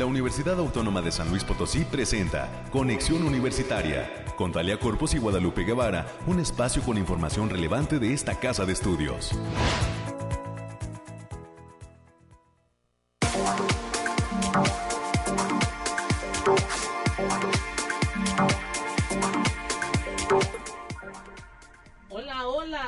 la Universidad Autónoma de San Luis Potosí presenta Conexión Universitaria con Talia Corpus y Guadalupe Guevara, un espacio con información relevante de esta casa de estudios.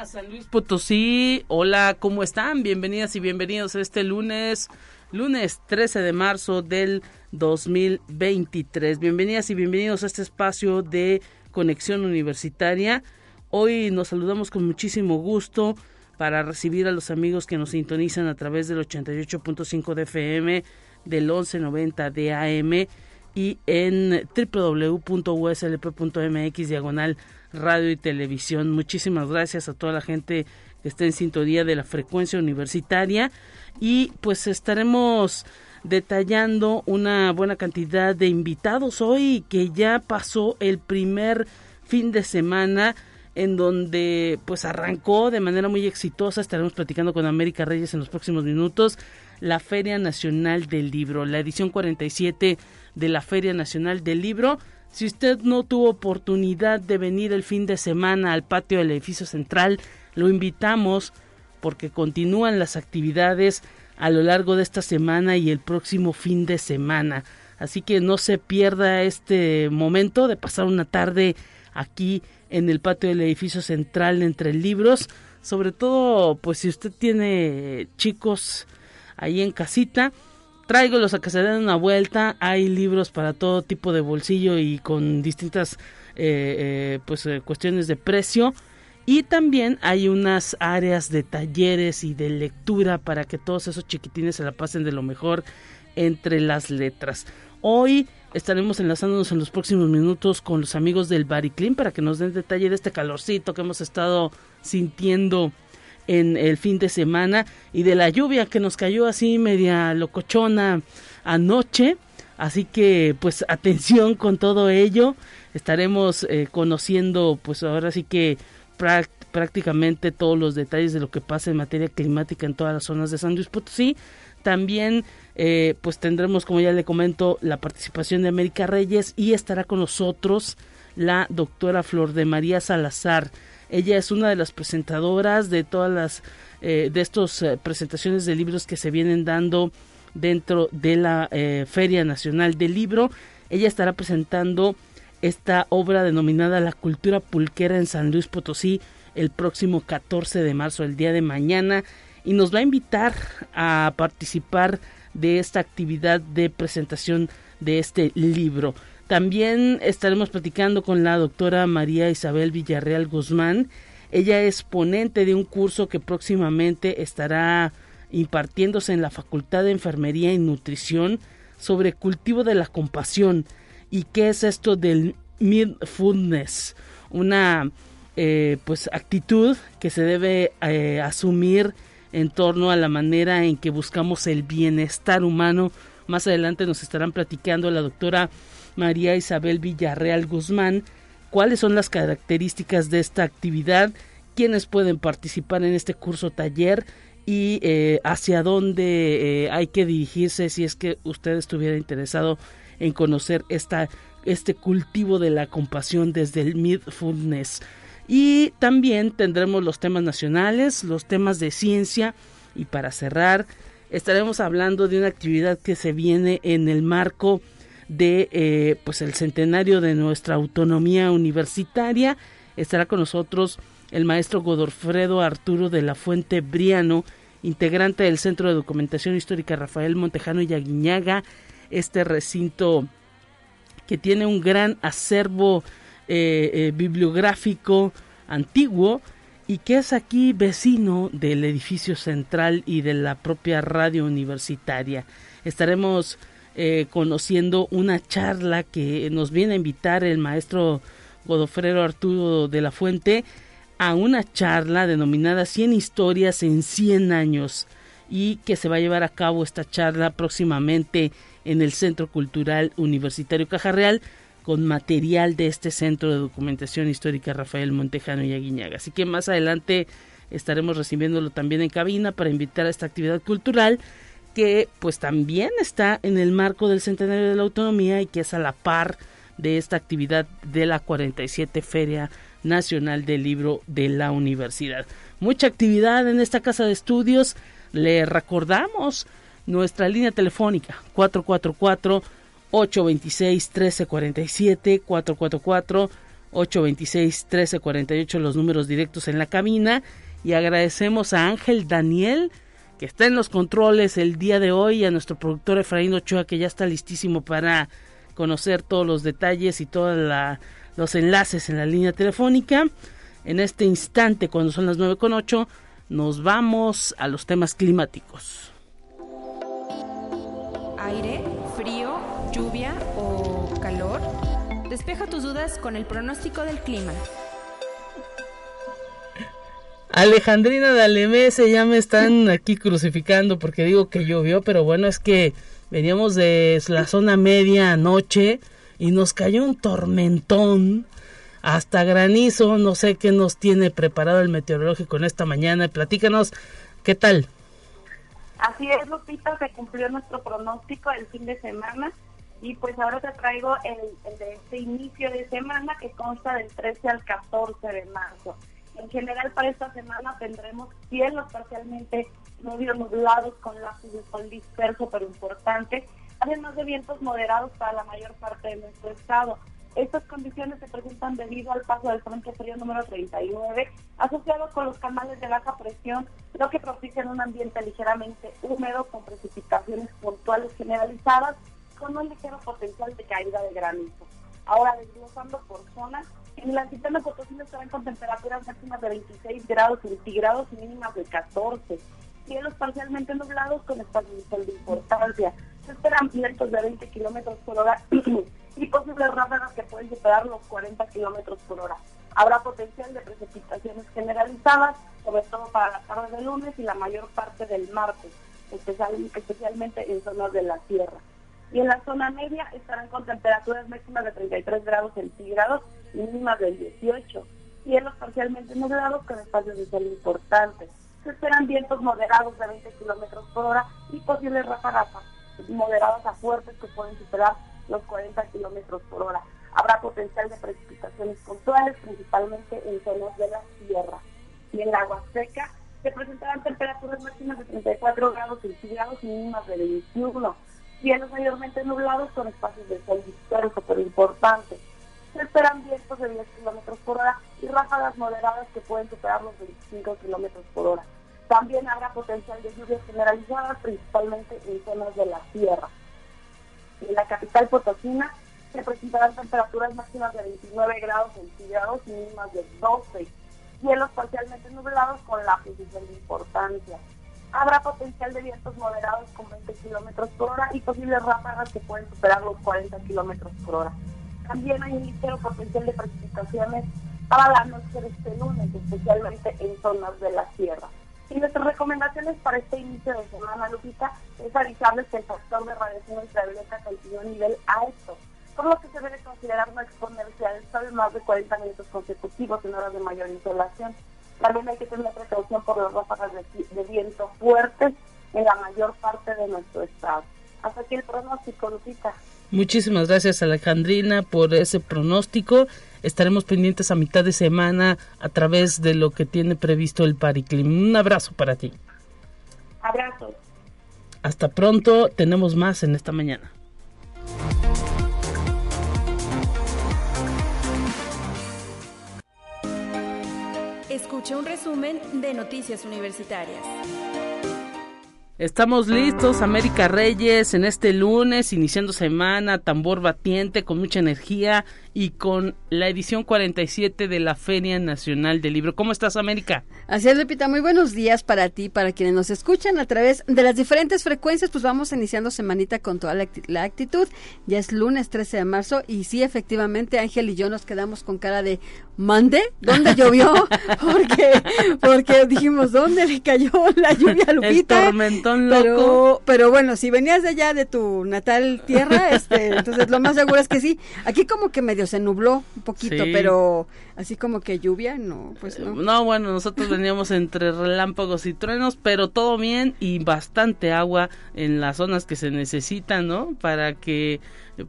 San Luis Potosí. Hola, ¿cómo están? Bienvenidas y bienvenidos este lunes, lunes 13 de marzo del 2023. Bienvenidas y bienvenidos a este espacio de conexión universitaria. Hoy nos saludamos con muchísimo gusto para recibir a los amigos que nos sintonizan a través del 88.5 de FM, del 1190 de AM y en www.uslp.mx diagonal radio y televisión. Muchísimas gracias a toda la gente que está en sintonía de la frecuencia universitaria. Y pues estaremos detallando una buena cantidad de invitados hoy que ya pasó el primer fin de semana en donde pues arrancó de manera muy exitosa, estaremos platicando con América Reyes en los próximos minutos, la Feria Nacional del Libro, la edición 47 de la Feria Nacional del Libro. Si usted no tuvo oportunidad de venir el fin de semana al patio del edificio central, lo invitamos porque continúan las actividades a lo largo de esta semana y el próximo fin de semana. Así que no se pierda este momento de pasar una tarde aquí en el patio del edificio central entre libros. Sobre todo, pues si usted tiene chicos ahí en casita, tráigolos a que se den una vuelta. Hay libros para todo tipo de bolsillo y con distintas eh, eh, pues eh, cuestiones de precio. Y también hay unas áreas de talleres y de lectura para que todos esos chiquitines se la pasen de lo mejor entre las letras. Hoy estaremos enlazándonos en los próximos minutos con los amigos del Bariclin para que nos den detalle de este calorcito que hemos estado sintiendo en el fin de semana y de la lluvia que nos cayó así media locochona anoche. Así que pues atención con todo ello. Estaremos eh, conociendo pues ahora sí que prácticamente todos los detalles de lo que pasa en materia climática en todas las zonas de San Luis Potosí. También eh, pues tendremos, como ya le comento, la participación de América Reyes y estará con nosotros la doctora Flor de María Salazar. Ella es una de las presentadoras de todas las eh, de estas eh, presentaciones de libros que se vienen dando dentro de la Feria Nacional del Libro. Ella estará presentando esta obra denominada La Cultura Pulquera en San Luis Potosí el próximo 14 de marzo, el día de mañana, y nos va a invitar a participar de esta actividad de presentación de este libro. También estaremos platicando con la doctora María Isabel Villarreal Guzmán. Ella es ponente de un curso que próximamente estará impartiéndose en la Facultad de Enfermería y Nutrición sobre cultivo de la compasión y qué es esto del mindfulness, una eh, pues actitud que se debe eh, asumir en torno a la manera en que buscamos el bienestar humano. Más adelante nos estarán platicando la doctora María Isabel Villarreal Guzmán cuáles son las características de esta actividad, quiénes pueden participar en este curso taller y eh, hacia dónde hay que dirigirse si es que usted estuviera interesado en conocer esta, este cultivo de la compasión desde el Midfulness. Y también tendremos los temas nacionales, los temas de ciencia y para cerrar estaremos hablando de una actividad que se viene en el marco de eh, pues el centenario de nuestra autonomía universitaria. Estará con nosotros el maestro Godofredo Arturo de la Fuente Briano, integrante del Centro de Documentación Histórica Rafael Montejano y Aguiñaga, este recinto que tiene un gran acervo eh, eh, bibliográfico antiguo y que es aquí vecino del edificio central y de la propia radio universitaria. Estaremos eh, conociendo una charla que nos viene a invitar el maestro Godofredo Arturo de la Fuente a una charla denominada 100 historias en 100 años y que se va a llevar a cabo esta charla próximamente en el Centro Cultural Universitario Caja Real con material de este Centro de Documentación Histórica Rafael Montejano y Aguiñaga. Así que más adelante estaremos recibiéndolo también en cabina para invitar a esta actividad cultural que pues también está en el marco del centenario de la autonomía y que es a la par de esta actividad de la 47 Feria Nacional del Libro de la Universidad. Mucha actividad en esta casa de estudios. Le recordamos nuestra línea telefónica 444 826 1347 444 826 1348 los números directos en la cabina y agradecemos a Ángel Daniel que está en los controles el día de hoy y a nuestro productor Efraín Ochoa que ya está listísimo para conocer todos los detalles y todos los enlaces en la línea telefónica. En este instante, cuando son las 9 con 8, nos vamos a los temas climáticos. Aire, frío, lluvia o calor. Despeja tus dudas con el pronóstico del clima. Alejandrina de Alemese ya me están aquí crucificando porque digo que llovió, pero bueno, es que veníamos de la zona media anoche y nos cayó un tormentón hasta granizo, no sé qué nos tiene preparado el meteorológico en esta mañana, platícanos qué tal. Así es, Lupita, se cumplió nuestro pronóstico el fin de semana y pues ahora te traigo el, de este inicio de semana que consta del 13 al 14 de marzo. En general para esta semana tendremos cielos parcialmente medio nublados con lazos de sol disperso pero importante, además de vientos moderados para la mayor parte de nuestro estado. Estas condiciones se presentan debido al paso del frente frío número 39, asociado con los canales de baja presión, lo que propicia un ambiente ligeramente húmedo con precipitaciones puntuales generalizadas, con un ligero potencial de caída de granizo. Ahora, desglosando por zonas, en la de Potosí estarán con temperaturas máximas de 26 grados centígrados y mínimas de 14. Cielos parcialmente nublados con espacios de de importancia. Se esperan vientos de 20 kilómetros por hora y posibles ráfagas que pueden superar los 40 kilómetros por hora. Habrá potencial de precipitaciones generalizadas, sobre todo para la tarde de lunes y la mayor parte del martes, especialmente en zonas de la sierra y en la zona media estarán con temperaturas máximas de 33 grados centígrados y mínimas de 18. Cielos parcialmente nublados con espacios de sol importantes. Se esperan vientos moderados de 20 kilómetros por hora y posibles ráfagas moderadas a fuertes que pueden superar los 40 kilómetros por hora. Habrá potencial de precipitaciones puntuales, principalmente en zonas de la sierra. Y en la agua seca se presentarán temperaturas máximas de 34 grados centígrados y mínimas de 21 cielos mayormente nublados con espacios de sol disperso, pero importantes. Se esperan vientos de 10 kilómetros por hora y ráfagas moderadas que pueden superar los 25 kilómetros por hora. También habrá potencial de lluvias generalizadas, principalmente en zonas de la sierra. En la capital potosina se presentarán temperaturas máximas de 29 grados centígrados y mínimas de 12. Cielos parcialmente nublados con posición de importancia. Habrá potencial de vientos moderados con 20 kilómetros por hora y posibles ráfagas que pueden superar los 40 kilómetros por hora. También hay un ligero potencial de precipitaciones para la noche de este lunes, especialmente en zonas de la sierra. Y nuestras recomendaciones para este inicio de semana, Lupita, es avisarles que el factor de radiación ultravioleta continúa a nivel alto, por lo que se debe considerar no exponerse al sol más de 40 minutos consecutivos en horas de mayor insolación. También hay que tener precaución por las ráfagas de, viento fuertes en la mayor parte de nuestro estado. Hasta aquí el pronóstico, Lupita. Muchísimas gracias Alejandrina por ese pronóstico. Estaremos pendientes a mitad de semana a través de lo que tiene previsto el Pariclim. Un abrazo para ti. Abrazo. Hasta pronto, tenemos más en esta mañana. Escucha un resumen de Noticias Universitarias. Estamos listos, América Reyes, en este lunes, iniciando semana, tambor batiente, con mucha energía y con la edición 47 de la Feria Nacional del Libro. ¿Cómo estás, América? Así es, Lupita. Muy buenos días para ti, para quienes nos escuchan a través de las diferentes frecuencias. Pues vamos iniciando semanita con toda la, actitud. Ya es lunes 13 de marzo y sí, efectivamente, Ángel y yo nos quedamos con cara de ¿mande? ¿Dónde llovió? porque, porque dijimos, ¿dónde le cayó la lluvia, Lupita? El tormentón loco. Pero, pero bueno, si venías de allá de tu natal tierra, este, entonces lo más seguro es que sí. Aquí como que medio medio se nubló un poquito, pero así como que lluvia, no, pues no. No, bueno, nosotros veníamos entre relámpagos y truenos, pero todo bien y bastante agua en las zonas que se necesitan, ¿no? Para que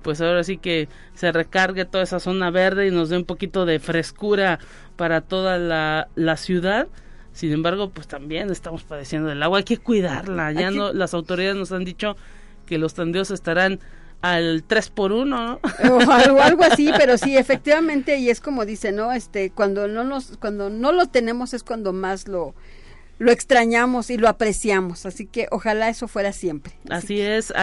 pues ahora sí que se recargue toda esa zona verde y nos dé un poquito de frescura para toda la, la ciudad. Sin embargo, pues también estamos padeciendo del agua, hay que cuidarla. Ya no las autoridades nos han dicho que los tandeos estarán al 3 por 1 o algo, algo así pero sí efectivamente y es como dice no este cuando no nos cuando no lo tenemos es cuando más lo lo extrañamos y lo apreciamos así que ojalá eso fuera siempre. Así, es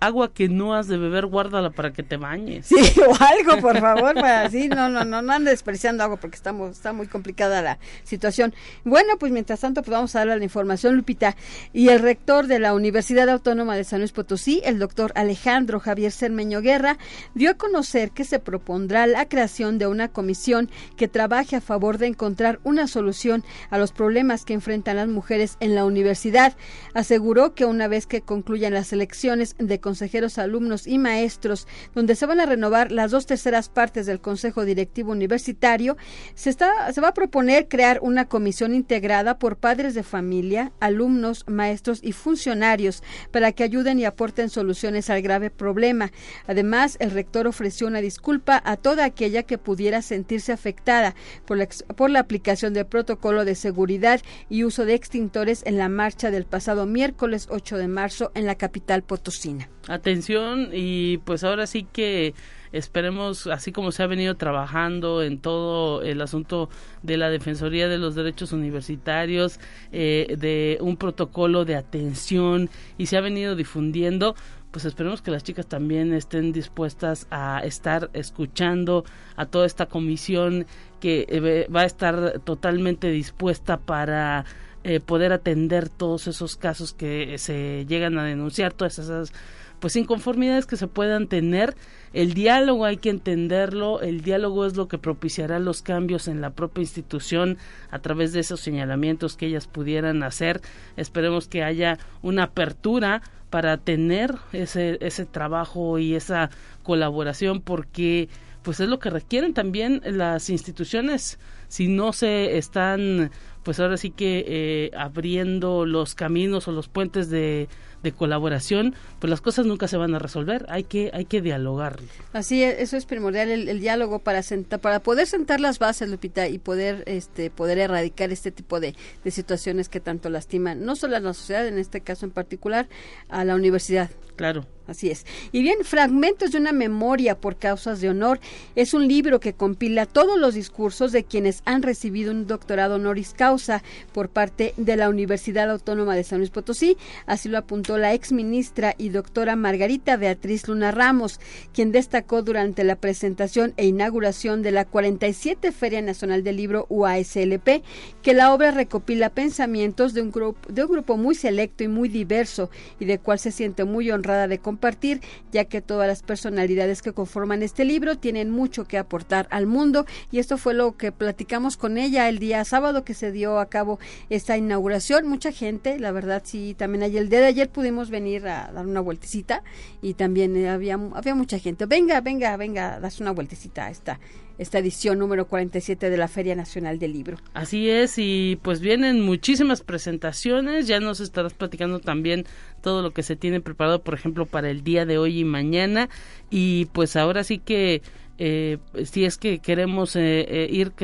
agua que no has de beber, guárdala para que te bañes. Sí, o algo, por favor, para así, no, no, no, no andes despreciando agua porque estamos, está muy complicada la situación. Bueno, pues mientras tanto, pues vamos a darle la información, Lupita. Y el rector de la Universidad Autónoma de San Luis Potosí, el doctor Alejandro Javier Cermeño Guerra, dio a conocer que se propondrá la creación de una comisión que trabaje a favor de encontrar una solución a los problemas que enfrentan las mujeres en la universidad. Aseguró que una vez que concluyan las elecciones de consejeros, alumnos y maestros, donde se van a renovar las dos terceras partes del Consejo Directivo Universitario, se, está, se va a proponer crear una comisión integrada por padres de familia, alumnos, maestros y funcionarios para que ayuden y aporten soluciones al grave problema. Además, el rector ofreció una disculpa a toda aquella que pudiera sentirse afectada por la, por la aplicación del protocolo de seguridad y uso de extintores en la marcha del pasado miércoles 8 de marzo en la capital potosina atención y pues ahora sí que esperemos, así como se ha venido trabajando en todo el asunto de la Defensoría de los Derechos Universitarios, eh, de un protocolo de atención y se ha venido difundiendo, pues esperemos que las chicas también estén dispuestas a estar escuchando a toda esta comisión que eh, va a estar totalmente dispuesta para eh, poder atender todos esos casos que se llegan a denunciar, todas esas pues inconformidades que se puedan tener. El diálogo hay que entenderlo, el diálogo es lo que propiciará los cambios en la propia institución a través de esos señalamientos que ellas pudieran hacer. Esperemos que haya una apertura para tener ese, ese trabajo y esa colaboración porque pues es lo que requieren también las instituciones si no se están pues ahora sí que eh, abriendo los caminos o los puentes de de colaboración, pues las cosas nunca se van a resolver, hay que, hay que dialogar. Así es, eso es primordial, el, diálogo para sentar, para poder sentar las bases, Lupita, y poder, este, poder erradicar este tipo de, de situaciones que tanto lastiman, no solo a la sociedad, en este caso en particular, a la universidad. Claro. Así es. Y bien, Fragmentos de una memoria por causas de honor es un libro que compila todos los discursos de quienes han recibido un doctorado honoris causa por parte de la Universidad Autónoma de San Luis Potosí. Así lo apuntó la ex ministra y doctora Margarita Beatriz Luna Ramos, quien destacó durante la presentación e inauguración de la 47 Feria Nacional del Libro UASLP que la obra recopila pensamientos de un grupo, de un grupo muy selecto y muy diverso y de cual se siente muy honrada de compartir compartir, ya que todas las personalidades que conforman este libro tienen mucho que aportar al mundo y esto fue lo que platicamos con ella el día sábado que se dio a cabo esta inauguración. Mucha gente, la verdad sí, también ayer, el día de ayer pudimos venir a dar una vueltecita y también eh, había, había mucha gente. Venga, venga, venga, das una vueltecita a esta esta edición número 47 de la Feria Nacional del Libro. Así es, y pues vienen muchísimas presentaciones, ya nos estarás platicando también todo lo que se tiene preparado, por ejemplo, para el día de hoy y mañana, y pues ahora sí que eh, si es que queremos eh, eh, ir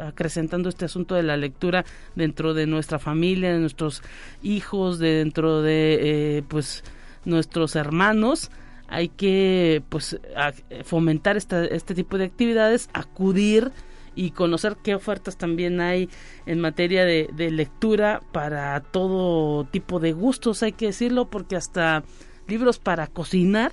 acrecentando este asunto de la lectura dentro de nuestra familia, de nuestros hijos, dentro de pues nuestros hermanos, hay que pues fomentar esta, este tipo de actividades, acudir y conocer qué ofertas también hay en materia de, de lectura para todo tipo de gustos, hay que decirlo, porque hasta libros para cocinar,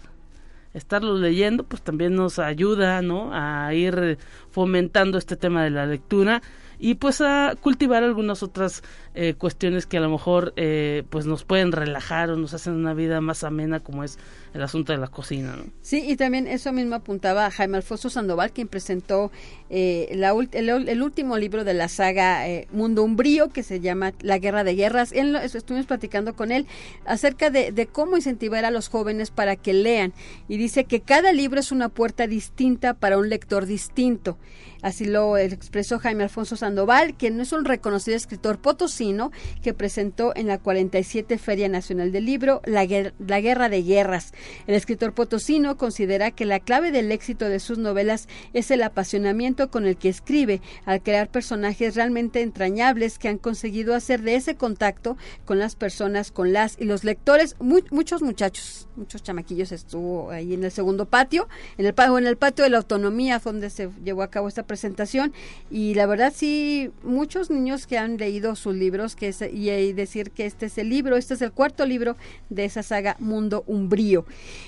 estarlos leyendo, pues también nos ayuda, ¿no? A ir fomentando este tema de la lectura y pues a cultivar algunas otras eh, cuestiones que a lo mejor eh, pues nos pueden relajar o nos hacen una vida más amena como es el asunto de la cocina. ¿no? Sí, y también eso mismo apuntaba Jaime Alfonso Sandoval, quien presentó eh, la, el, último libro de la saga eh, Mundo Umbrío, que se llama La Guerra de Guerras. Él, estuvimos platicando con él acerca de, de cómo incentivar a los jóvenes para que lean. Y dice que cada libro es una puerta distinta para un lector distinto. Así lo expresó Jaime Alfonso Sandoval, quien es un reconocido escritor potosino que presentó en la 47 Feria Nacional del Libro la, la Guerra de Guerras. El escritor potosino considera que la clave del éxito de sus novelas es el apasionamiento con el que escribe, al crear personajes realmente entrañables que han conseguido hacer de ese contacto con las personas, con las y los lectores, muchos muchachos, muchos chamaquillos estuvo ahí en el segundo patio, en el, en el patio de la autonomía donde se llevó a cabo esta presentación y la verdad sí, muchos niños que han leído sus libros que y, decir que este es el libro, este es el cuarto libro de esa saga Mundo Umbrío.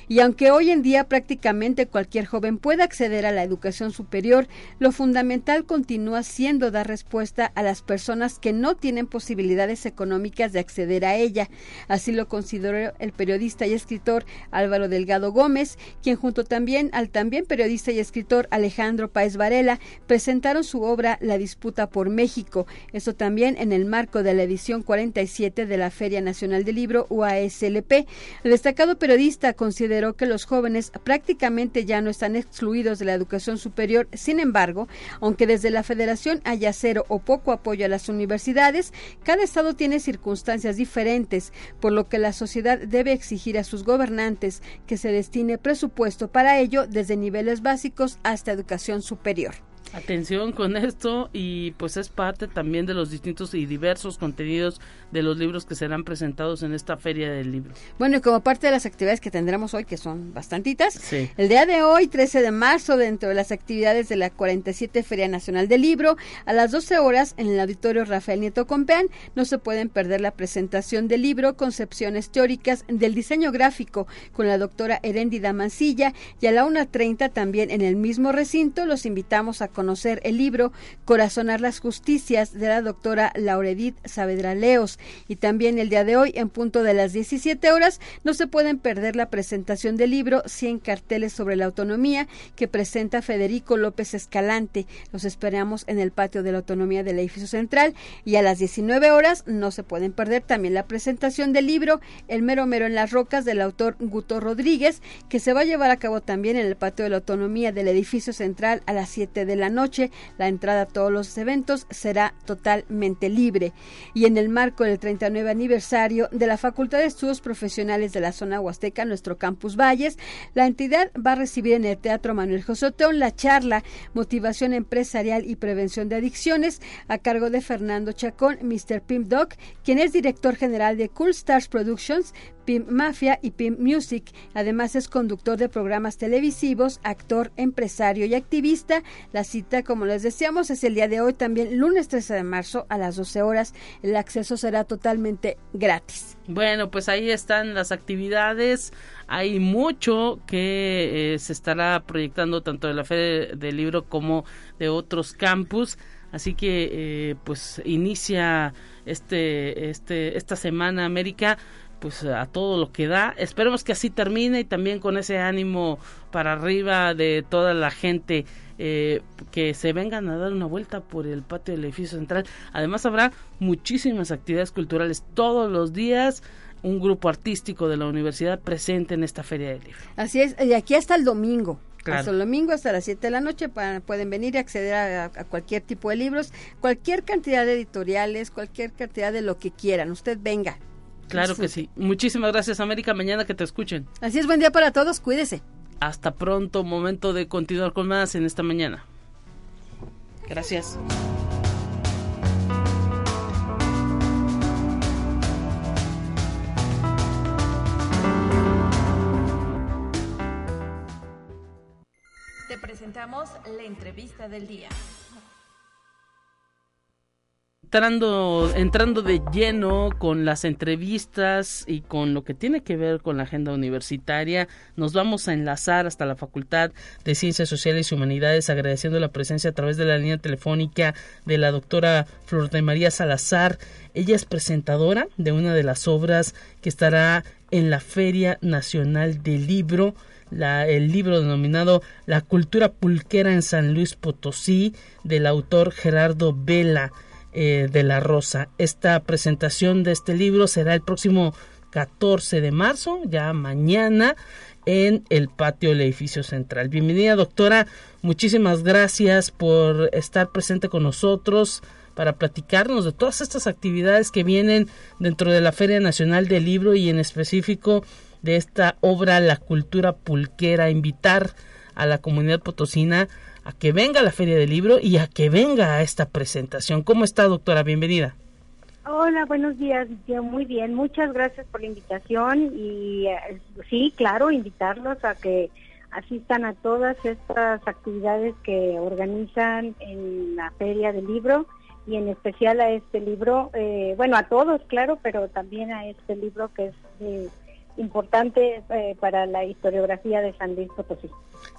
Y aunque hoy en día prácticamente cualquier joven puede acceder a la educación superior, lo fundamental continúa siendo dar respuesta a las personas que no tienen posibilidades económicas de acceder a ella. Así lo consideró el periodista y escritor Álvaro Delgado Gómez, quien junto también al también periodista y escritor Alejandro Paez Varela presentaron su obra La disputa por México. Esto también en el marco de la edición 47 de la Feria Nacional del Libro UASLP. El destacado periodista consideró que los jóvenes prácticamente ya no están excluidos de la educación superior. Sin embargo, aunque desde la Federación haya cero o poco apoyo a las universidades, cada estado tiene circunstancias diferentes, por lo que la sociedad debe exigir a sus gobernantes que se destine presupuesto para ello desde niveles básicos hasta educación superior. Atención con esto y pues es parte también de los distintos y diversos contenidos de los libros que serán presentados en esta feria del libro. Bueno, y como parte de las actividades que tendremos hoy, que son bastantitas, el día de hoy, 13 de marzo, dentro de las actividades de la 47 Feria Nacional del Libro, a las 12 horas en el auditorio Rafael Nieto Compeán, no se pueden perder la presentación del libro Concepciones Teóricas del Diseño Gráfico con la doctora Heréndida Mancilla y a la 1.30 también en el mismo recinto los invitamos a conocer el libro Corazonar las Justicias de la doctora Lauredit Saavedra Leos. Y también el día de hoy, en punto de las 17 horas, no se pueden perder la presentación del libro 100 carteles sobre la autonomía que presenta Federico López Escalante. Los esperamos en el patio de la autonomía del edificio central y a las 19 horas no se pueden perder también la presentación del libro El mero mero en las rocas del autor Guto Rodríguez que se va a llevar a cabo también en el patio de la autonomía del edificio central a las 7 de la noche. La entrada a todos los eventos será totalmente libre. Y en el marco del 39 aniversario de la Facultad de Estudios Profesionales de la Zona Huasteca, nuestro campus Valles, la entidad va a recibir en el Teatro Manuel José Oteón la charla Motivación Empresarial y Prevención de Adicciones a cargo de Fernando Chacón, Mr. Pimp Dog, quien es director general de Cool Stars Productions, Pimp Mafia y Pimp Music. Además es conductor de programas televisivos, actor, empresario y activista. La cita, como les decíamos, es el día de hoy, también lunes 13 de marzo a las 12 horas. El acceso será totalmente gratis. Bueno, pues ahí están las actividades. Hay mucho que eh, se estará proyectando tanto de la Fe del Libro como de otros campus. Así que eh, pues inicia este, este, esta semana América pues a todo lo que da. Esperemos que así termine y también con ese ánimo para arriba de toda la gente eh, que se vengan a dar una vuelta por el patio del edificio central. Además habrá muchísimas actividades culturales todos los días. Un grupo artístico de la universidad presente en esta feria de libro. Así es, y aquí hasta el domingo. Hasta el domingo, hasta las 7 de la noche, pueden venir y acceder a, cualquier tipo de libros, cualquier cantidad de editoriales, cualquier cantidad de lo que quieran. Usted venga, Claro que sí. Muchísimas gracias, América. Mañana que te escuchen. Así es, buen día para todos. Cuídese. Hasta pronto. Momento de continuar con más en esta mañana. Gracias. Te presentamos la entrevista del día. Entrando, entrando de lleno con las entrevistas y con lo que tiene que ver con la agenda universitaria, nos vamos a enlazar hasta la Facultad de Ciencias Sociales y Humanidades, agradeciendo la presencia a través de la línea telefónica de la doctora Flor de María Salazar. Ella es presentadora de una de las obras que estará en la Feria Nacional del Libro. La, el libro denominado La cultura pulquera en San Luis Potosí del autor Gerardo Vela. Eh, de la Rosa. Esta presentación de este libro será el próximo 14 de marzo, ya mañana, en el patio del edificio central. Bienvenida, doctora. Muchísimas gracias por estar presente con nosotros para platicarnos de todas estas actividades que vienen dentro de la Feria Nacional del Libro y en específico de esta obra La Cultura Pulquera. Invitar a la comunidad potosina a que venga la Feria del Libro y a que venga a esta presentación. ¿Cómo está, doctora? Bienvenida. Hola, buenos días. muy bien. Muchas gracias por la invitación y eh, sí, claro, invitarlos a que asistan a todas estas actividades que organizan en la Feria del Libro y en especial a este libro, eh, bueno, a todos, claro, pero también a este libro que es de importante eh, para la historiografía de San Luis Potosí.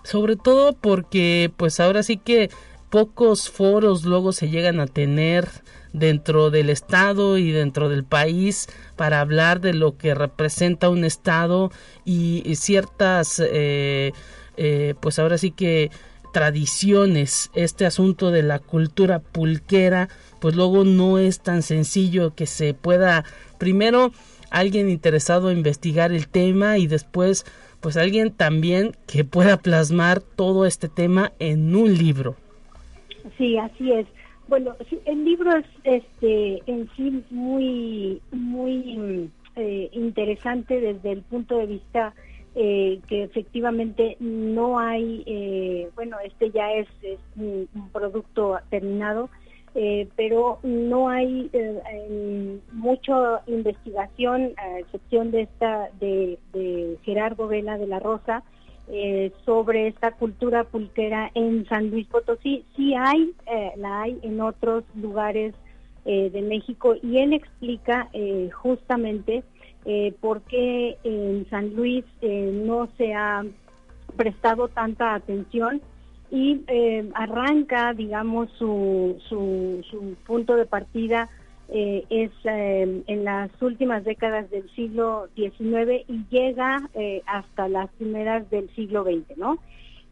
Sobre todo porque pues ahora sí que pocos foros luego se llegan a tener dentro del estado y dentro del país para hablar de lo que representa un estado y, ciertas eh, eh, pues ahora sí que tradiciones este asunto de la cultura pulquera pues luego no es tan sencillo que se pueda primero alguien interesado en investigar el tema y después pues alguien también que pueda plasmar todo este tema en un libro. Sí, así es. Bueno, el libro es este en sí muy muy eh, interesante desde el punto de vista eh, que efectivamente no hay, eh, bueno, este ya es, un, producto terminado, eh, pero no hay eh, mucha investigación, a excepción de esta de, Gerardo Vela de la Rosa, eh, sobre esta cultura pulquera en San Luis Potosí. Sí hay, la hay en otros lugares de México y él explica justamente por qué en San Luis no se ha prestado tanta atención y eh, arranca, digamos, su, su, su, punto de partida eh, es eh, en las últimas décadas del siglo XIX y llega hasta las primeras del siglo XX, ¿no?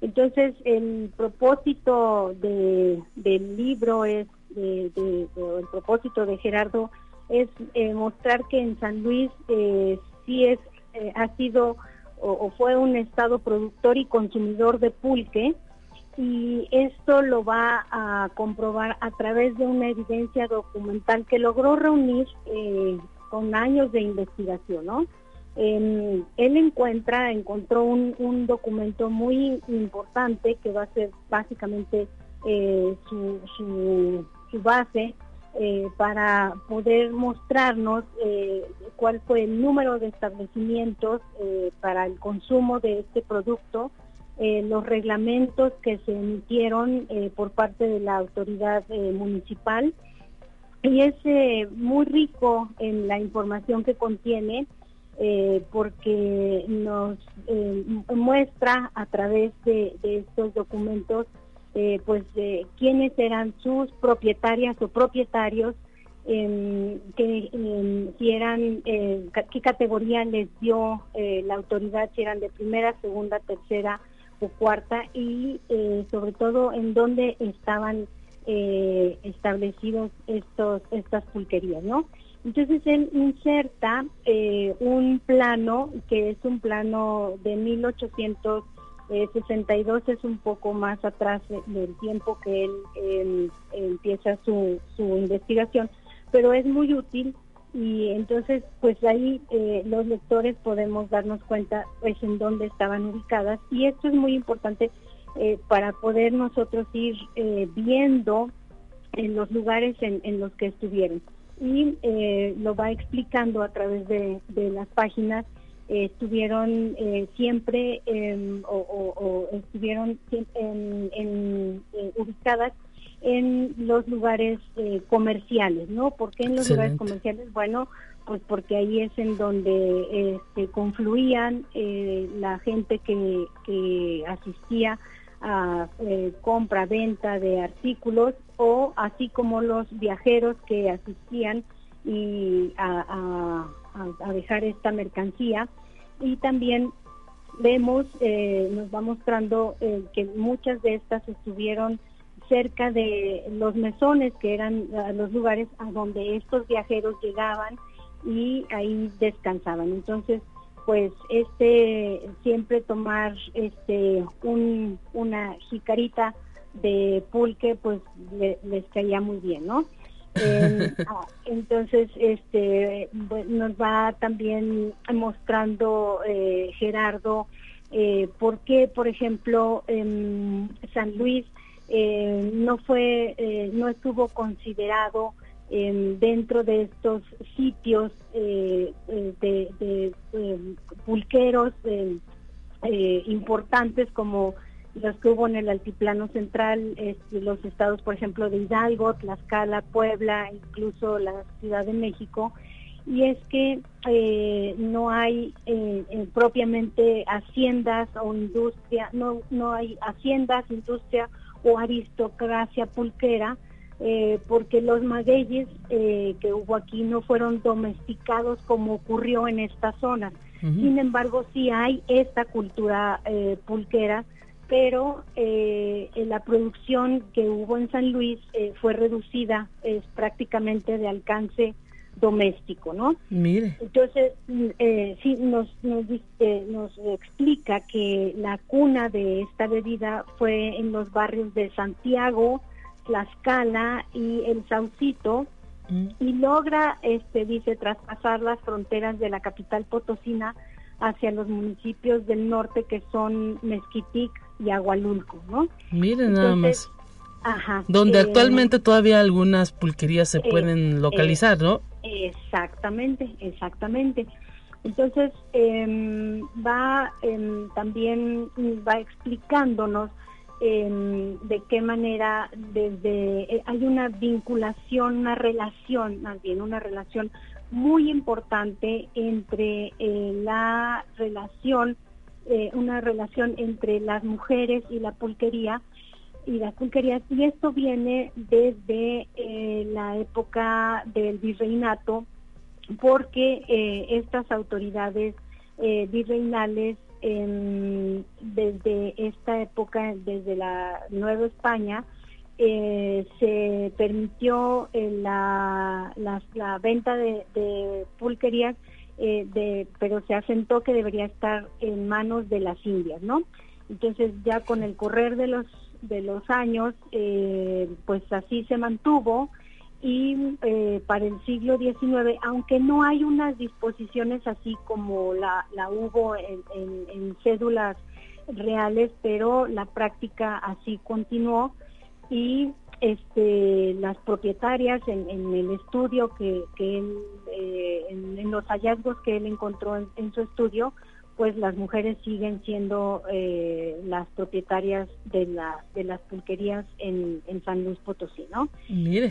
Entonces, el propósito de, del libro es, de, el propósito de Gerardo es mostrar que en San Luis sí es, ha sido o fue un estado productor y consumidor de pulque, y esto lo va a comprobar a través de una evidencia documental que logró reunir eh, con años de investigación, ¿no? él encuentra, encontró un, documento muy importante que va a ser básicamente eh, su, su, base eh, para poder mostrarnos cuál fue el número de establecimientos para el consumo de este producto, eh, los reglamentos que se emitieron eh, por parte de la autoridad eh, municipal. Y es muy rico en la información que contiene porque nos muestra a través de, estos documentos pues quiénes eran sus propietarias o propietarios que si eran qué categoría les dio la autoridad si eran de primera segunda tercera o cuarta y eh, sobre todo en dónde estaban eh, establecidos estos estas pulquerías, ¿no? Entonces él inserta eh, un plano que es un plano de 1862, es un poco más atrás del tiempo que él empieza su, su investigación, pero es muy útil y entonces pues ahí eh, los lectores podemos darnos cuenta pues en dónde estaban ubicadas. Y esto es muy importante eh, para poder nosotros ir eh, viendo en los lugares en, los que estuvieron. Y lo va explicando a través de, las páginas. Estuvieron siempre em, o, estuvieron en, ubicadas en los lugares eh, comerciales, ¿no? ¿Por qué en los lugares comerciales? Bueno, pues porque ahí es en donde este, confluían eh, la gente que, que asistía a eh, compra, venta de artículos o así como los viajeros que asistían y a, a, dejar esta mercancía y también vemos, eh, nos va mostrando eh, que muchas de estas estuvieron cerca de los mesones, que eran los lugares a donde estos viajeros llegaban y ahí descansaban. Entonces, pues este siempre tomar este un, una jicarita de pulque pues les caía muy bien, ¿no? Em, ah, entonces, este nos va también mostrando eh, Gerardo eh, por qué, por ejemplo, en San Luis eh, no fue, eh, no estuvo considerado dentro de estos sitios eh, de, de pulqueros importantes como los que hubo en el altiplano central, los estados, por ejemplo, de Hidalgo, Tlaxcala, Puebla, incluso la Ciudad de México, y es que eh, no hay eh, eh, propiamente haciendas o industria, no, no hay haciendas, industria o aristocracia pulquera, porque los magueyes que hubo aquí no fueron domesticados como ocurrió en esta zona. Sin embargo, sí hay esta cultura pulquera pero eh, la producción que hubo en San Luis eh, fue reducida, es prácticamente de alcance doméstico, ¿no? Mire. Entonces, eh, sí, nos, nos, eh, nos explica que la cuna de esta bebida fue en los barrios de Santiago, Tlaxcala y El Saucito, mm. y logra, este, dice, traspasar las fronteras de la capital potosina hacia los municipios del norte que son Mezquitic y Agualulco, ¿no? Miren nada más. Ajá. Donde eh, actualmente todavía algunas pulquerías se pueden localizar, ¿no? Exactamente, exactamente. Entonces, em, va em, también va explicándonos em, de qué manera desde eh, hay una vinculación, una relación, más bien una relación muy importante entre eh, la relación, eh, una relación entre las mujeres y la pulquería, y las pulquerías, y esto viene desde eh, la época del virreinato, porque eh, estas autoridades eh, virreinales desde esta época, desde la Nueva España, se permitió la, la, venta de, de pulquerías, de, pero se asentó que debería estar en manos de las indias, ¿no? Entonces ya con el correr de los de los años, eh, pues así se mantuvo y eh, para el siglo XIX, aunque no hay unas disposiciones así como la, la hubo en, en, cédulas reales, pero la práctica así continuó y este las propietarias en, en el estudio que, que él, eh, en, los hallazgos que él encontró en su estudio, pues las mujeres siguen siendo eh, las propietarias de, la, de las pulquerías en, en San Luis Potosí, ¿no? Mire.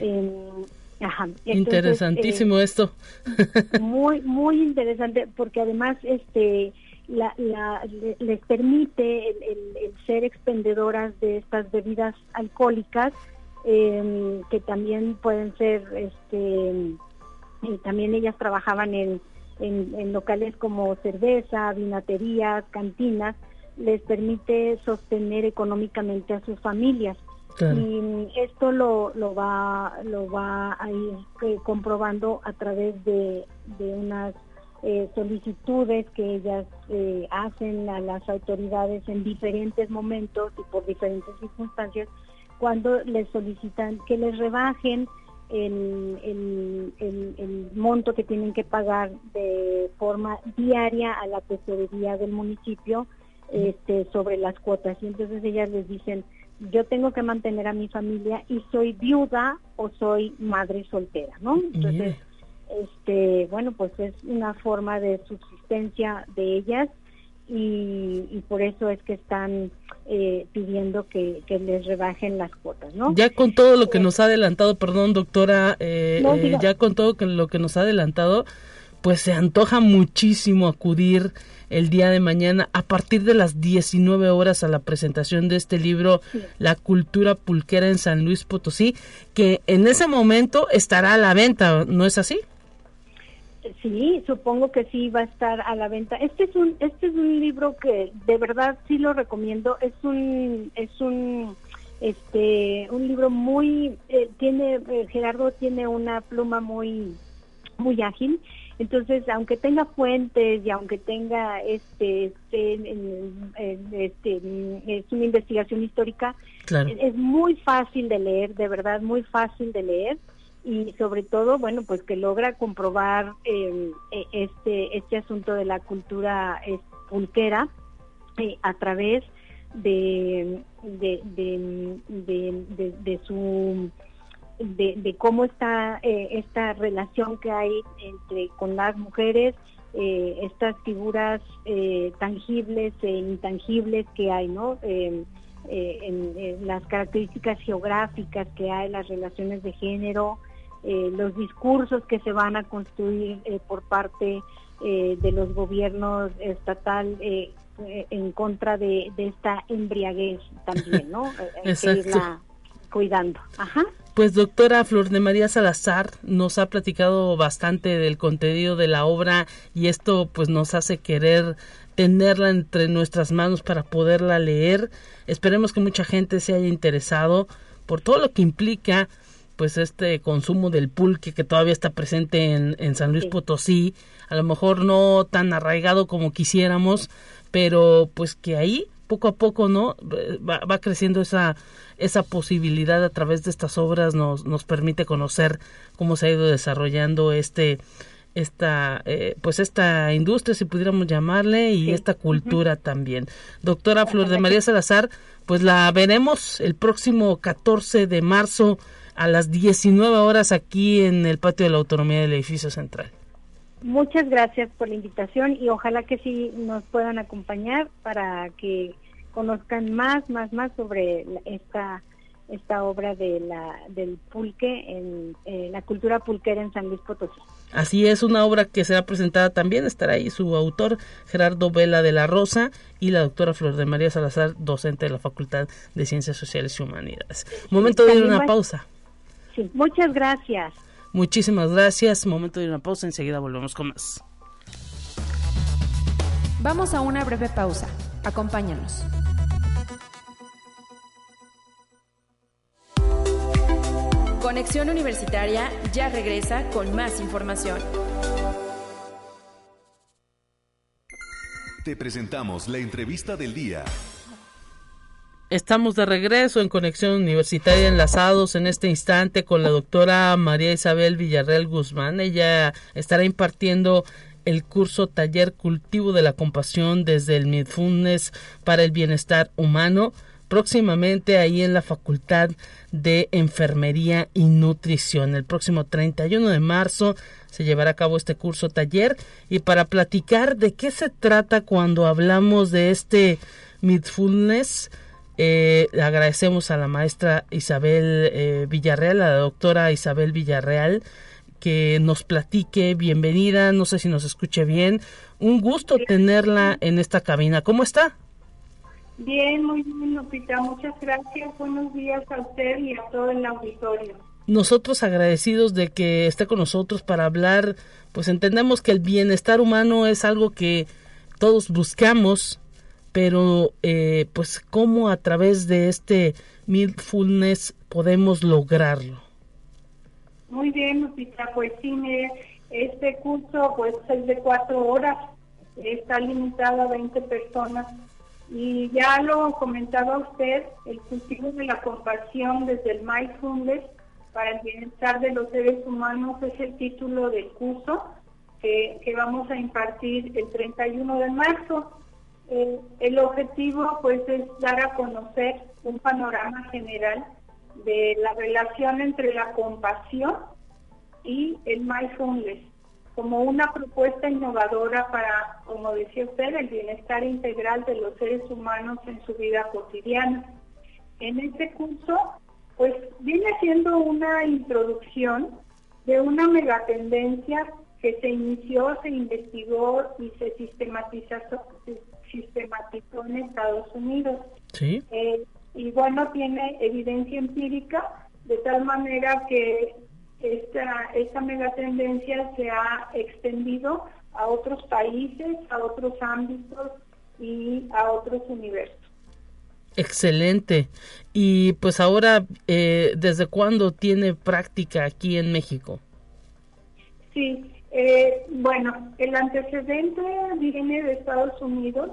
ajá. Interesantísimo eh, esto. muy, muy interesante porque además este la, la, les permite el, ser expendedoras de estas bebidas alcohólicas em, que también pueden ser este también ellas trabajaban en en, locales como cerveza, vinaterías, cantinas, les permite sostener económicamente a sus familias. Y esto lo, lo, va, lo va a ir eh, comprobando a través de, de unas eh, solicitudes que ellas eh, hacen a las autoridades en diferentes momentos y por diferentes circunstancias cuando les solicitan que les rebajen el, el, monto que tienen que pagar de forma diaria a la tesorería del municipio este, sobre las cuotas. Y entonces ellas les dicen, yo tengo que mantener a mi familia y soy viuda o soy madre soltera, ¿no? Entonces, este, bueno, pues es una forma de subsistencia de ellas y, por eso es que están eh, pidiendo que, les rebajen las cuotas, ¿no? Ya con todo lo que nos ha adelantado, perdón, doctora, eh, eh, ya con todo lo que nos ha adelantado, pues se antoja muchísimo acudir el día de mañana a partir de las 19 horas a la presentación de este libro La cultura pulquera en San Luis Potosí, que en ese momento estará a la venta, ¿no es así? Sí, supongo que sí va a estar a la venta. Este es un este es un libro que de verdad sí lo recomiendo. Es un es un este un libro muy eh, tiene eh, Gerardo tiene una pluma muy muy ágil. Entonces, aunque tenga fuentes y aunque tenga este este, este es una investigación histórica, es muy fácil de leer, de verdad muy fácil de leer y sobre todo, bueno, pues que logra comprobar em, e, este este asunto de la cultura pulquera eh, a través de de, de, su de, cómo está eh, esta relación que hay entre con las mujeres eh, estas figuras tangibles e intangibles que hay no em, en, las características geográficas que hay las relaciones de género eh, los discursos que se van a construir eh, por parte eh, de los gobiernos estatal en contra de, esta embriaguez también, ¿no? Exacto. cuidando. Ajá. Pues doctora Flor de María Salazar nos ha platicado bastante del contenido de la obra y esto pues nos hace querer tenerla entre nuestras manos para poderla leer. Esperemos que mucha gente se haya interesado por todo lo que implica pues este consumo del pulque que todavía está presente en, en San Luis Potosí, a lo mejor no tan arraigado como quisiéramos, pero pues que ahí poco a poco no va, va, creciendo esa esa posibilidad a través de estas obras nos nos permite conocer cómo se ha ido desarrollando este esta eh, pues esta industria si pudiéramos llamarle y esta cultura también. Doctora Flor de María Salazar pues la veremos el próximo 14 de marzo a las 19 horas aquí en el patio de la autonomía del edificio central. Muchas gracias por la invitación y ojalá que sí nos puedan acompañar para que conozcan más, más, más sobre esta esta obra de la, del pulque en eh, la cultura pulquera en San Luis Potosí. Así es, una obra que será presentada también, estará ahí su autor Gerardo Vela de la Rosa y la doctora Flor de María Salazar, docente de la Facultad de Ciencias Sociales y Humanidades. Momento de ir a una pausa muchas gracias. Muchísimas gracias. Momento de una pausa, enseguida volvemos con más. Vamos a una breve pausa. Acompáñanos. Conexión Universitaria ya regresa con más información. Te presentamos la entrevista del día. Estamos de regreso en Conexión Universitaria enlazados en este instante con la doctora María Isabel Villarreal Guzmán. Ella estará impartiendo el curso Taller Cultivo de la Compasión desde el Mindfulness para el Bienestar Humano próximamente ahí en la Facultad de Enfermería y Nutrición. El próximo 31 de marzo se llevará a cabo este curso taller y para platicar de qué se trata cuando hablamos de este Mindfulness eh, agradecemos a la maestra Isabel eh, Villarreal, a la doctora Isabel Villarreal, que nos platique. Bienvenida, no sé si nos escuche bien. Un gusto tenerla en esta cabina. ¿Cómo está? Bien, muy bien, Lupita. Muchas gracias. Buenos días a usted y a todo el auditorio. Nosotros agradecidos de que esté con nosotros para hablar, pues entendemos que el bienestar humano es algo que todos buscamos, pero eh, pues cómo a través de este mindfulness podemos lograrlo. Muy bien, Lupita, pues sí, este curso pues es de cuatro horas, está limitado a 20 personas y ya lo comentaba usted, el cultivo de la compasión desde el mindfulness para el bienestar de los seres humanos es el título del curso que, que vamos a impartir el 31 de marzo. Eh, el objetivo pues es dar a conocer un panorama general de la relación entre la compasión y el mindfulness. como una propuesta innovadora para, como decía usted, el bienestar integral de los seres humanos en su vida cotidiana. En este curso, pues viene siendo una introducción de una megatendencia que se inició, se investigó y se sistematizó, sistematizó en Estados Unidos. Sí. Eh, y bueno, tiene evidencia empírica de tal manera que esta, esta megatendencia se ha extendido a otros países, a otros ámbitos y a otros universos. Excelente. Y pues ahora, eh, ¿desde cuándo tiene práctica aquí en México? Sí, eh, bueno, el antecedente viene de Estados Unidos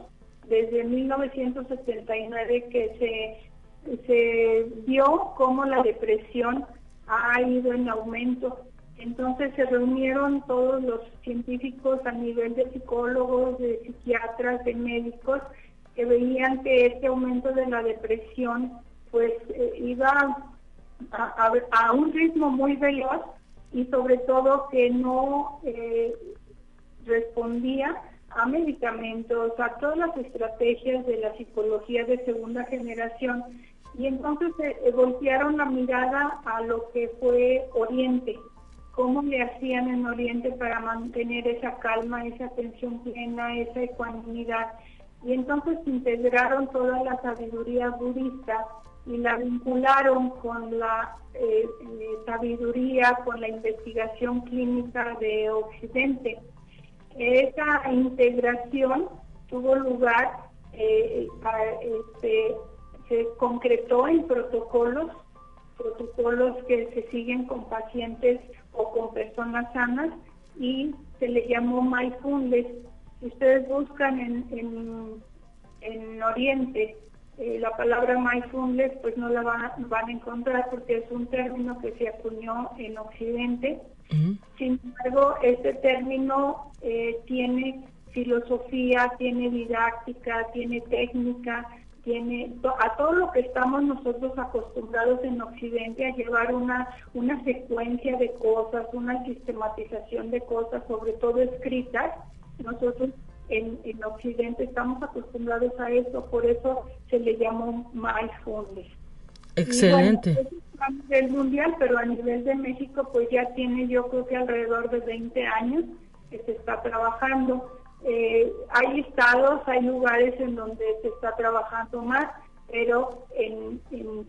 desde 1979 que se, se vio cómo la depresión ha ido en aumento. Entonces se reunieron todos los científicos a nivel de psicólogos, de psiquiatras, de médicos, que veían que este aumento de la depresión pues eh, iba a, un ritmo muy veloz y sobre todo que no eh, respondía a medicamentos, a todas las estrategias de la psicología de segunda generación y entonces se voltearon la mirada a lo que fue Oriente, cómo le hacían en Oriente para mantener esa calma, esa atención plena, esa ecuanimidad. Y entonces integraron toda la sabiduría budista y la vincularon con la eh, eh, sabiduría, con la investigación clínica de Occidente. Esa integración tuvo lugar eh, este, se concretó en protocolos, protocolos que se siguen con pacientes o con personas sanas y se le llamó mindfulness. Si ustedes buscan en, en, Oriente eh, la palabra mindfulness, pues no la van, van, a encontrar porque es un término que se acuñó en Occidente. Sin embargo, este término eh, tiene filosofía, tiene didáctica, tiene técnica, tiene a todo lo que estamos nosotros acostumbrados en Occidente a llevar una, una secuencia de cosas, una sistematización de cosas, sobre todo escritas, nosotros en, en Occidente estamos acostumbrados a eso, por eso se le llamó mindfulness. Excelente. a nivel mundial, pero a nivel de México pues ya tiene yo creo que alrededor de 20 años que se está trabajando. Eh, hay estados, hay lugares en donde se está trabajando más, pero en,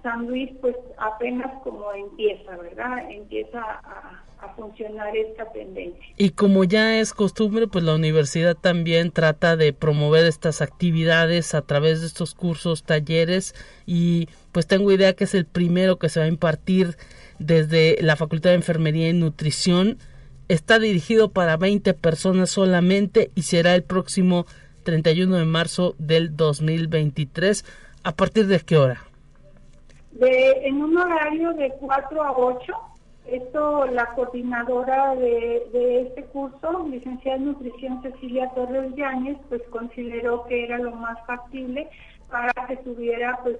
San Luis pues apenas como empieza, ¿verdad? Empieza a, funcionar esta tendencia. Y como ya es costumbre, pues la universidad también trata de promover estas actividades a través de estos cursos, talleres y pues tengo idea que es el primero que se va a impartir desde la Facultad de Enfermería y Nutrición está dirigido para 20 personas solamente y será el próximo 31 de marzo del 2023. ¿A partir de qué hora? De, en un horario de 4 a 8. Esto, la coordinadora de, de este curso, licenciada en nutrición Cecilia Torres Yáñez, pues consideró que era lo más factible para que tuviera pues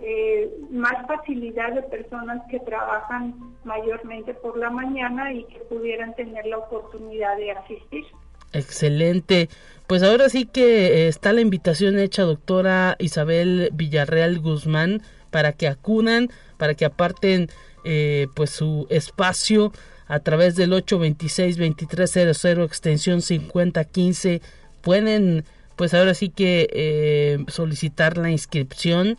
eh, más facilidad de personas que trabajan mayormente por la mañana y que pudieran tener la oportunidad de asistir. Excelente. Pues ahora sí que eh, está la invitación hecha, doctora Isabel Villarreal Guzmán, para que acudan, para que aparten eh, pues su espacio a través del 826-2300 extensión 5015. Pueden pues ahora sí que eh, solicitar la inscripción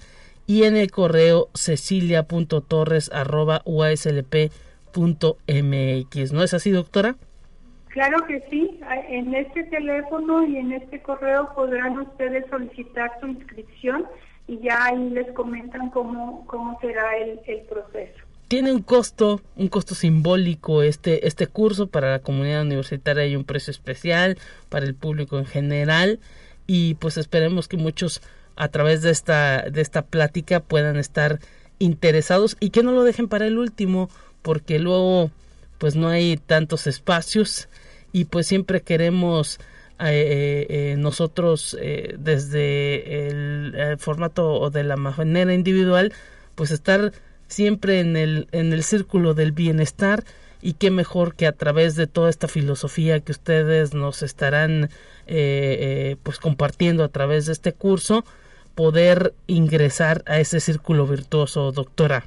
y en el correo cecilia.torres.uaslp.mx. ¿No es así, doctora? Claro que sí. En este teléfono y en este correo podrán ustedes solicitar su inscripción y ya ahí les comentan cómo, cómo será el, el proceso. Tiene un costo, un costo simbólico este, este curso para la comunidad universitaria hay un precio especial para el público en general y pues esperemos que muchos a través de esta, de esta plática puedan estar interesados y que no lo dejen para el último porque luego pues no hay tantos espacios y pues siempre queremos eh, eh, nosotros eh, desde el, formato o de la manera individual pues estar siempre en el, en el círculo del bienestar y qué mejor que a través de toda esta filosofía que ustedes nos estarán eh, eh, pues compartiendo a través de este curso poder ingresar a ese círculo virtuoso doctora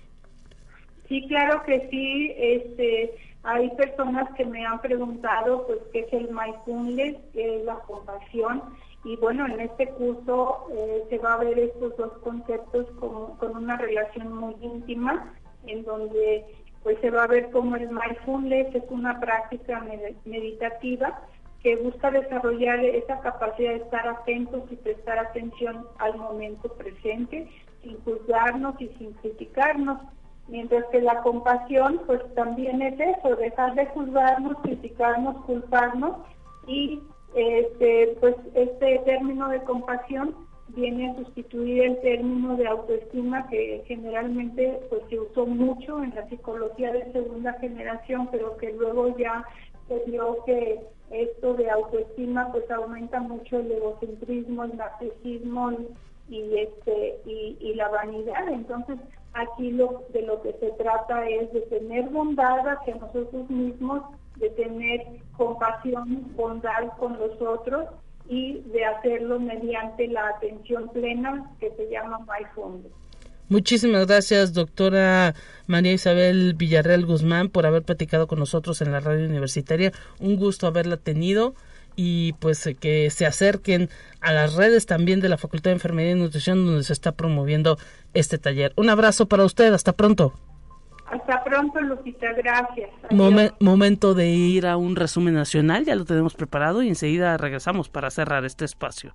sí claro que sí. Este hay personas que me han preguntado pues qué es el mindfulness qué es la compasión. Y bueno en este curso eh, se va a ver estos dos conceptos con, con una relación muy íntima en donde pues se va a ver cómo el mindfulness es una práctica meditativa que busca desarrollar esa capacidad de estar atentos y prestar atención al momento presente, sin juzgarnos y sin criticarnos. Mientras que la compasión, pues también es eso, dejar de juzgarnos, criticarnos, culparnos y este, pues este término de compasión viene a sustituir el término de autoestima que generalmente pues se usó mucho en la psicología de segunda generación, pero que luego ya se vio que esto de autoestima pues aumenta mucho el egocentrismo, el narcisismo y, este y, y la vanidad. Entonces aquí lo de lo que se trata es de tener bondad hacia nosotros mismos, de tener compasión, bondad con los otros y de hacerlo mediante la atención plena que se llama mindfulness. Muchísimas gracias, doctora María Isabel Villarreal Guzmán, por haber platicado con nosotros en la radio universitaria. Un gusto haberla tenido y pues que se acerquen a las redes también de la Facultad de Enfermería y Nutrición donde se está promoviendo este taller. Un abrazo para usted, hasta pronto. Hasta pronto, Lupita, gracias. momento de ir a un resumen nacional, ya lo tenemos preparado y enseguida regresamos para cerrar este espacio.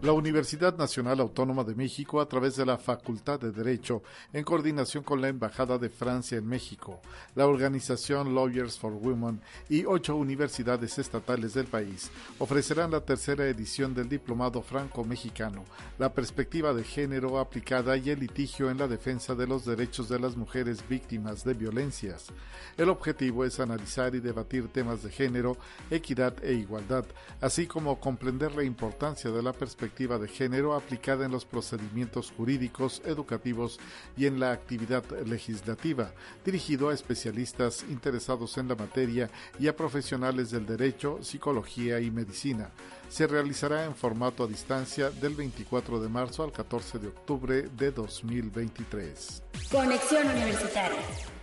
La Universidad Nacional Autónoma de México, a través de la Facultad de Derecho, en coordinación con la Embajada de Francia en México, la organización Lawyers for Women y ocho universidades estatales del país, ofrecerán la tercera edición del Diplomado Franco-Mexicano, la perspectiva de género aplicada y el litigio en la defensa de los derechos de las mujeres víctimas de violencias. El objetivo es analizar y debatir temas de género, equidad e igualdad, así como comprender la importancia de la perspectiva de género aplicada en los procedimientos jurídicos, educativos y en la actividad legislativa, dirigido a especialistas interesados en la materia y a profesionales del derecho, psicología y medicina. Se realizará en formato a distancia del 24 de marzo al 14 de octubre de 2023. Conexión Universitaria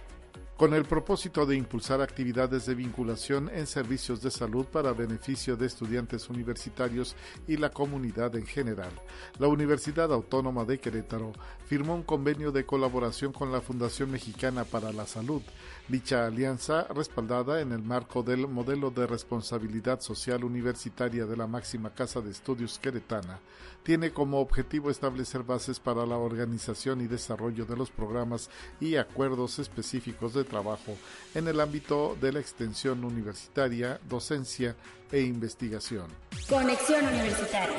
con el propósito de impulsar actividades de vinculación en servicios de salud para beneficio de estudiantes universitarios y la comunidad en general. La Universidad Autónoma de Querétaro firmó un convenio de colaboración con la Fundación Mexicana para la Salud. Dicha alianza, respaldada en el marco del modelo de responsabilidad social universitaria de la máxima Casa de Estudios Queretana, tiene como objetivo establecer bases para la organización y desarrollo de los programas y acuerdos específicos de trabajo en el ámbito de la extensión universitaria, docencia e investigación. Conexión Universitaria.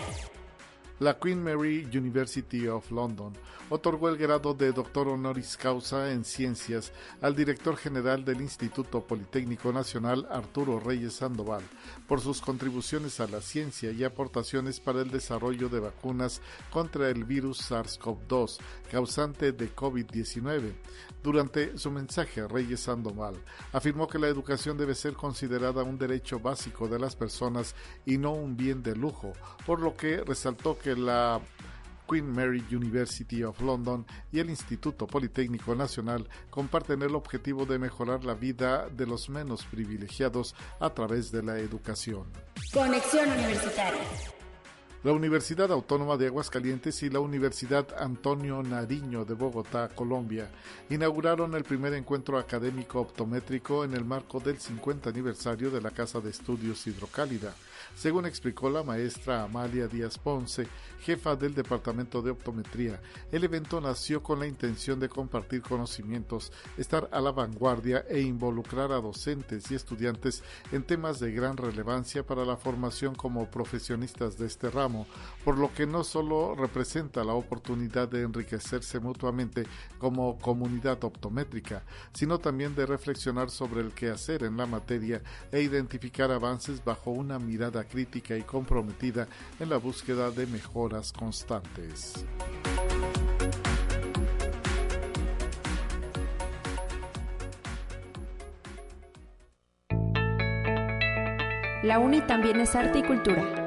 La Queen Mary University of London otorgó el grado de doctor honoris causa en ciencias al director general del Instituto Politécnico Nacional Arturo Reyes Sandoval por sus contribuciones a la ciencia y aportaciones para el desarrollo de vacunas contra el virus SARS-CoV-2 causante de COVID-19. Durante su mensaje, Reyes Sandoval afirmó que la educación debe ser considerada un derecho básico de las personas y no un bien de lujo, por lo que resaltó que la Queen Mary University of London y el Instituto Politécnico Nacional comparten el objetivo de mejorar la vida de los menos privilegiados a través de la educación. Conexión Universitaria. La Universidad Autónoma de Aguascalientes y la Universidad Antonio Nariño de Bogotá, Colombia, inauguraron el primer encuentro académico optométrico en el marco del 50 aniversario de la Casa de Estudios Hidrocálida según explicó la maestra Amalia Díaz Ponce, jefa del Departamento de Optometría. El evento nació con la intención de compartir conocimientos, estar a la vanguardia e involucrar a docentes y estudiantes en temas de gran relevancia para la formación como profesionistas de este ramo por lo que no solo representa la oportunidad de enriquecerse mutuamente como comunidad optométrica, sino también de reflexionar sobre el quehacer en la materia e identificar avances bajo una mirada crítica y comprometida en la búsqueda de mejoras constantes. La UNI también es arte y cultura.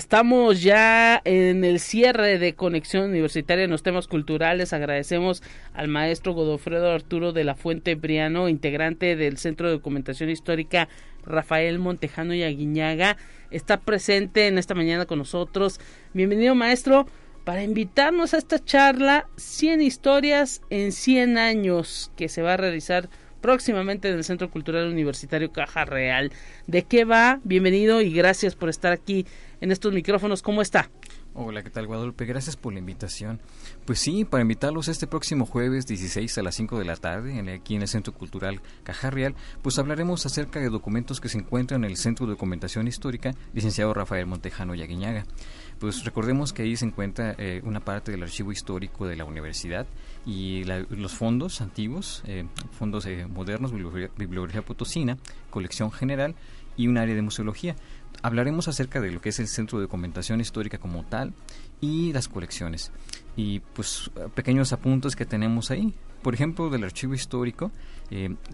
Estamos ya en el cierre de Conexión Universitaria en los temas culturales. Agradecemos al maestro Godofredo Arturo de la Fuente Briano, integrante del Centro de Documentación Histórica Rafael Montejano y Aguiñaga. Está presente en esta mañana con nosotros. Bienvenido, maestro para invitarnos a esta charla 100 historias en 100 años que se va a realizar próximamente en el Centro Cultural Universitario Caja Real. ¿De qué va? Bienvenido y gracias por estar aquí en estos micrófonos. ¿Cómo está? Hola, ¿qué tal Guadalupe? Gracias por la invitación. Pues sí, para invitarlos este próximo jueves 16 a las 5 de la tarde, aquí en el Centro Cultural Caja Real, pues hablaremos acerca de documentos que se encuentran en el Centro de Documentación Histórica, licenciado Rafael Montejano Yaguiñaga. Pues recordemos que ahí se encuentra eh, una parte del archivo histórico de la universidad y los fondos antiguos, eh, fondos eh, modernos, bibliografía potosina, colección general y un área de museología. Hablaremos acerca de lo que es el Centro de Documentación Histórica como tal y las colecciones. Y pues pequeños apuntes que tenemos ahí. Por ejemplo, del archivo histórico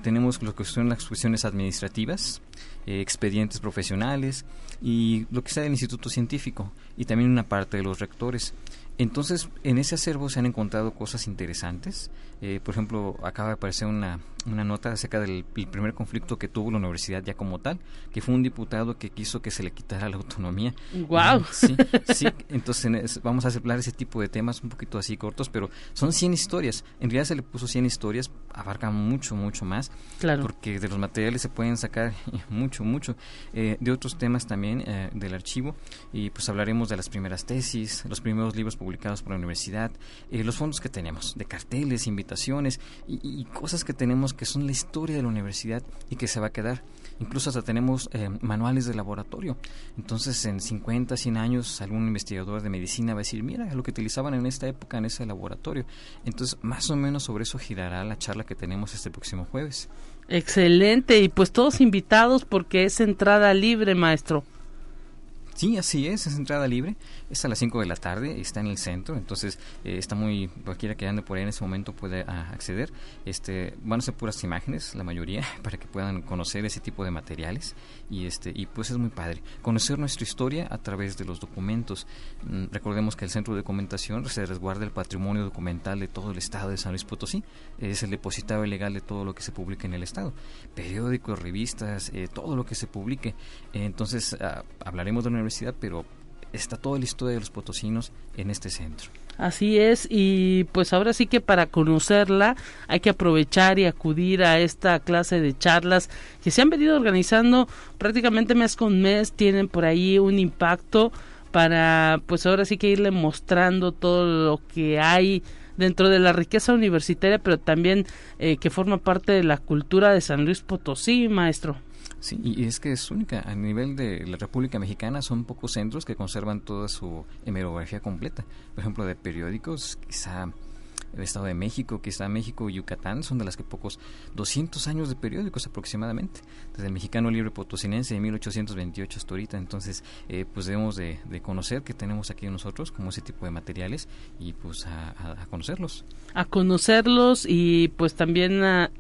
tenemos lo que son las cuestiones administrativas, eh, expedientes profesionales y lo que sea del instituto científico y también una parte de los rectores. Entonces, en ese acervo se han encontrado cosas interesantes. Eh, por ejemplo, acaba de aparecer una, una nota acerca del primer conflicto que tuvo la universidad ya como tal, que fue un diputado que quiso que se le quitara la autonomía. ¡Wow! Sí, sí. Entonces, vamos a hablar ese tipo de temas un poquito así cortos, pero son 100 historias. En realidad se le puso 100 historias, abarca mucho, mucho más. Claro. Porque de los materiales se pueden sacar mucho, mucho. Eh, de otros temas también eh, del archivo, y pues hablaremos de las primeras tesis, los primeros libros publicados por la universidad, eh, los fondos que tenemos, de carteles, invitaciones y, cosas que tenemos que son la historia de la universidad y que se va a quedar. Incluso hasta tenemos eh, manuales de laboratorio. Entonces, en 50, 100 años, algún investigador de medicina va a decir, mira lo que utilizaban en esta época en ese laboratorio. Entonces, más o menos sobre eso girará la charla que tenemos este próximo jueves. Excelente, y pues todos invitados porque es entrada libre, maestro. Sí, así es, es entrada libre, es a las 5 de la tarde, está en el centro, entonces eh, está muy, cualquiera que ande por ahí en ese momento puede ah, acceder. Este, van a ser puras imágenes, la mayoría, para que puedan conocer ese tipo de materiales y este y pues es muy padre conocer nuestra historia a través de los documentos. Mm, recordemos que el Centro de Documentación se resguarda el patrimonio documental de todo el estado de San Luis Potosí, es el depositario legal de todo lo que se publica en el estado, periódicos, revistas, eh, todo lo que se publique. entonces ah, hablaremos de una pero está toda la historia de los potosinos en este centro. Así es, y pues ahora sí que para conocerla hay que aprovechar y acudir a esta clase de charlas que se han venido organizando prácticamente mes con mes, tienen por ahí un impacto para pues ahora sí que irle mostrando todo lo que hay dentro de la riqueza universitaria, pero también eh, que forma parte de la cultura de San Luis Potosí, maestro. Sí, y es que es única. A nivel de la República Mexicana son pocos centros que conservan toda su hemerografía completa. Por ejemplo, de periódicos, quizá el Estado de México, quizá México y Yucatán son de las que pocos 200 años de periódicos aproximadamente, desde el Mexicano Libre Potosinense de 1828 hasta ahorita. Entonces, eh, pues debemos de, conocer que tenemos aquí nosotros como ese tipo de materiales y pues a, conocerlos. A conocerlos y pues también a,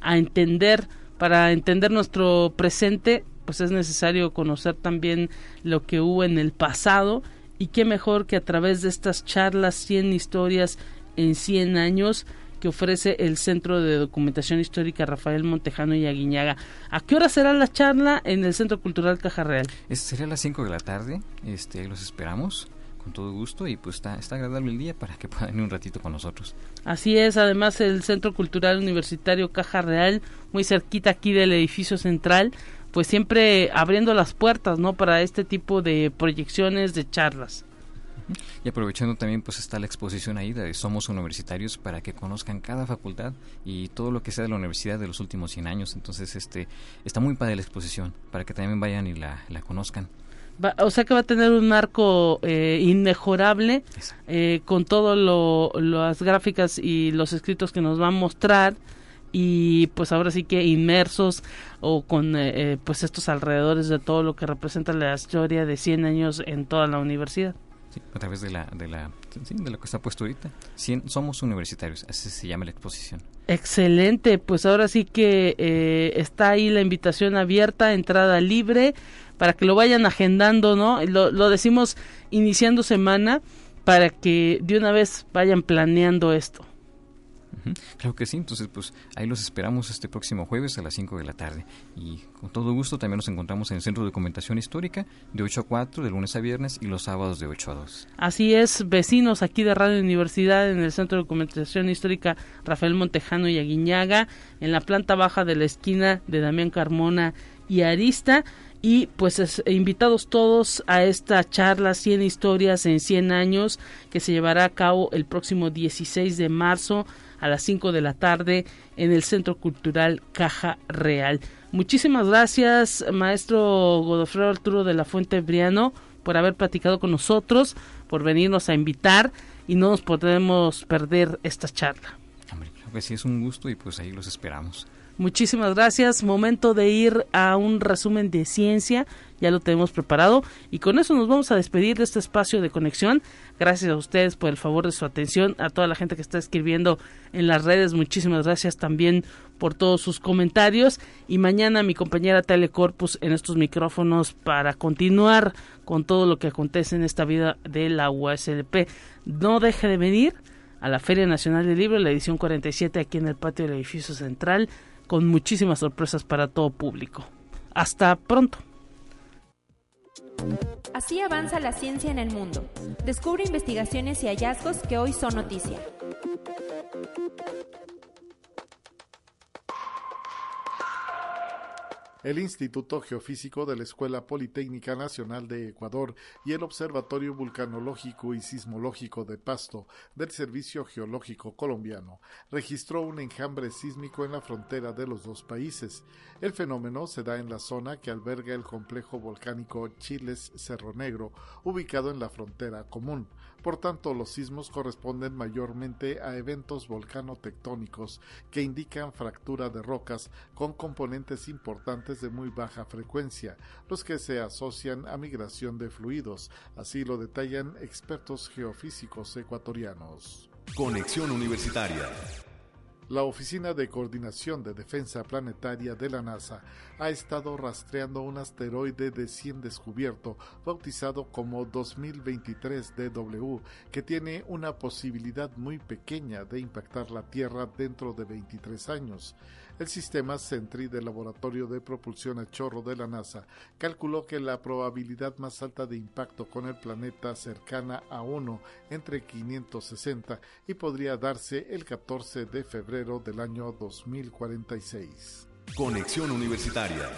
a entender para entender nuestro presente, pues es necesario conocer también lo que hubo en el pasado y qué mejor que a través de estas charlas 100 historias en 100 años que ofrece el Centro de Documentación Histórica Rafael Montejano y Aguiñaga. ¿A qué hora será la charla en el Centro Cultural Caja Real? sería a las 5 de la tarde, este, los esperamos con todo gusto y pues está, está agradable el día para que puedan ir un ratito con nosotros. Así es, además el Centro Cultural Universitario Caja Real, muy cerquita aquí del edificio central, pues siempre abriendo las puertas, ¿no? Para este tipo de proyecciones, de charlas. Y aprovechando también pues está la exposición ahí de Somos Universitarios para que conozcan cada facultad y todo lo que sea de la universidad de los últimos 100 años. Entonces este está muy padre la exposición para que también vayan y la, la conozcan. O sea que va a tener un marco eh, inmejorable eh, con todas las gráficas y los escritos que nos va a mostrar y pues ahora sí que inmersos o con eh, pues estos alrededores de todo lo que representa la historia de 100 años en toda la universidad a través de la, de la, de lo que está puesto ahorita. somos universitarios, así se llama la exposición. Excelente, pues ahora sí que eh, está ahí la invitación abierta, entrada libre, para que lo vayan agendando, ¿no? Lo, lo decimos iniciando semana para que de una vez vayan planeando esto. Claro que sí, entonces pues ahí los esperamos este próximo jueves a las 5 de la tarde y con todo gusto también nos encontramos en el Centro de Documentación Histórica de 8 a 4 de lunes a viernes y los sábados de 8 a 2. Así es, vecinos aquí de Radio Universidad en el Centro de Documentación Histórica Rafael Montejano y Aguiñaga en la planta baja de la esquina de Damián Carmona y Arista y pues invitados todos a esta charla 100 historias en 100 años que se llevará a cabo el próximo 16 de marzo a las 5 de la tarde en el Centro Cultural Caja Real. Muchísimas gracias, maestro Godofredo Arturo de la Fuente Briano, por haber platicado con nosotros, por venirnos a invitar y no nos podemos perder esta charla. Hombre, sí es un gusto y pues ahí los esperamos. Muchísimas gracias. Momento de ir a un resumen de ciencia. Ya lo tenemos preparado. Y con eso nos vamos a despedir de este espacio de conexión. Gracias a ustedes por el favor de su atención. A toda la gente que está escribiendo en las redes. Muchísimas gracias también por todos sus comentarios. Y mañana mi compañera Telecorpus en estos micrófonos para continuar con todo lo que acontece en esta vida de la USLP. No deje de venir a la Feria Nacional del Libro, la edición 47 aquí en el patio del edificio central con muchísimas sorpresas para todo público. Hasta pronto. Así avanza la ciencia en el mundo. Descubre investigaciones y hallazgos que hoy son noticia. El Instituto Geofísico de la Escuela Politécnica Nacional de Ecuador y el Observatorio Vulcanológico y Sismológico de Pasto del Servicio Geológico Colombiano registró un enjambre sísmico en la frontera de los dos países. El fenómeno se da en la zona que alberga el complejo volcánico Chiles Cerro Negro, ubicado en la frontera común. Por tanto, los sismos corresponden mayormente a eventos volcano-tectónicos que indican fractura de rocas con componentes importantes de muy baja frecuencia, los que se asocian a migración de fluidos, así lo detallan expertos geofísicos ecuatorianos. Conexión Universitaria la Oficina de Coordinación de Defensa Planetaria de la NASA ha estado rastreando un asteroide de 100 descubierto, bautizado como 2023 DW, que tiene una posibilidad muy pequeña de impactar la Tierra dentro de 23 años. El sistema Sentry del Laboratorio de Propulsión a Chorro de la NASA calculó que la probabilidad más alta de impacto con el planeta cercana a 1 entre 560 y podría darse el 14 de febrero del año 2046. Conexión Universitaria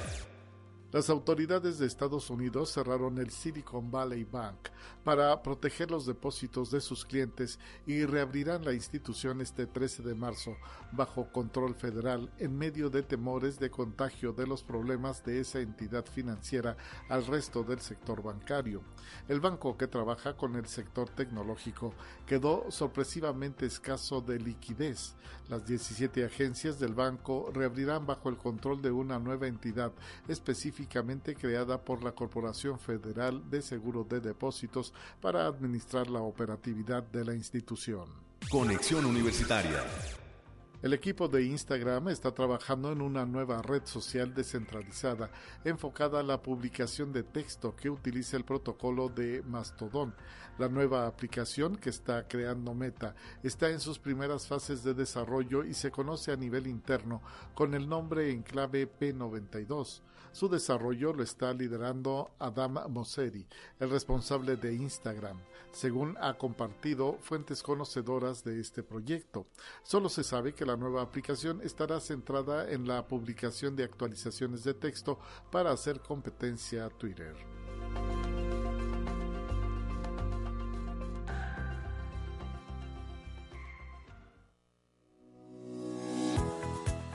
las autoridades de Estados Unidos cerraron el Silicon Valley Bank para proteger los depósitos de sus clientes y reabrirán la institución este 13 de marzo bajo control federal en medio de temores de contagio de los problemas de esa entidad financiera al resto del sector bancario. El banco que trabaja con el sector tecnológico quedó sorpresivamente escaso de liquidez. Las 17 agencias del banco reabrirán bajo el control de una nueva entidad específica creada por la Corporación Federal de Seguro de Depósitos para administrar la operatividad de la institución. Conexión Universitaria el equipo de Instagram está trabajando en una nueva red social descentralizada enfocada a la publicación de texto que utiliza el protocolo de Mastodon. La nueva aplicación que está creando Meta está en sus primeras fases de desarrollo y se conoce a nivel interno con el nombre en clave P92. Su desarrollo lo está liderando Adam Mosseri, el responsable de Instagram, según ha compartido fuentes conocedoras de este proyecto. Solo se sabe que la nueva aplicación estará centrada en la publicación de actualizaciones de texto para hacer competencia a Twitter.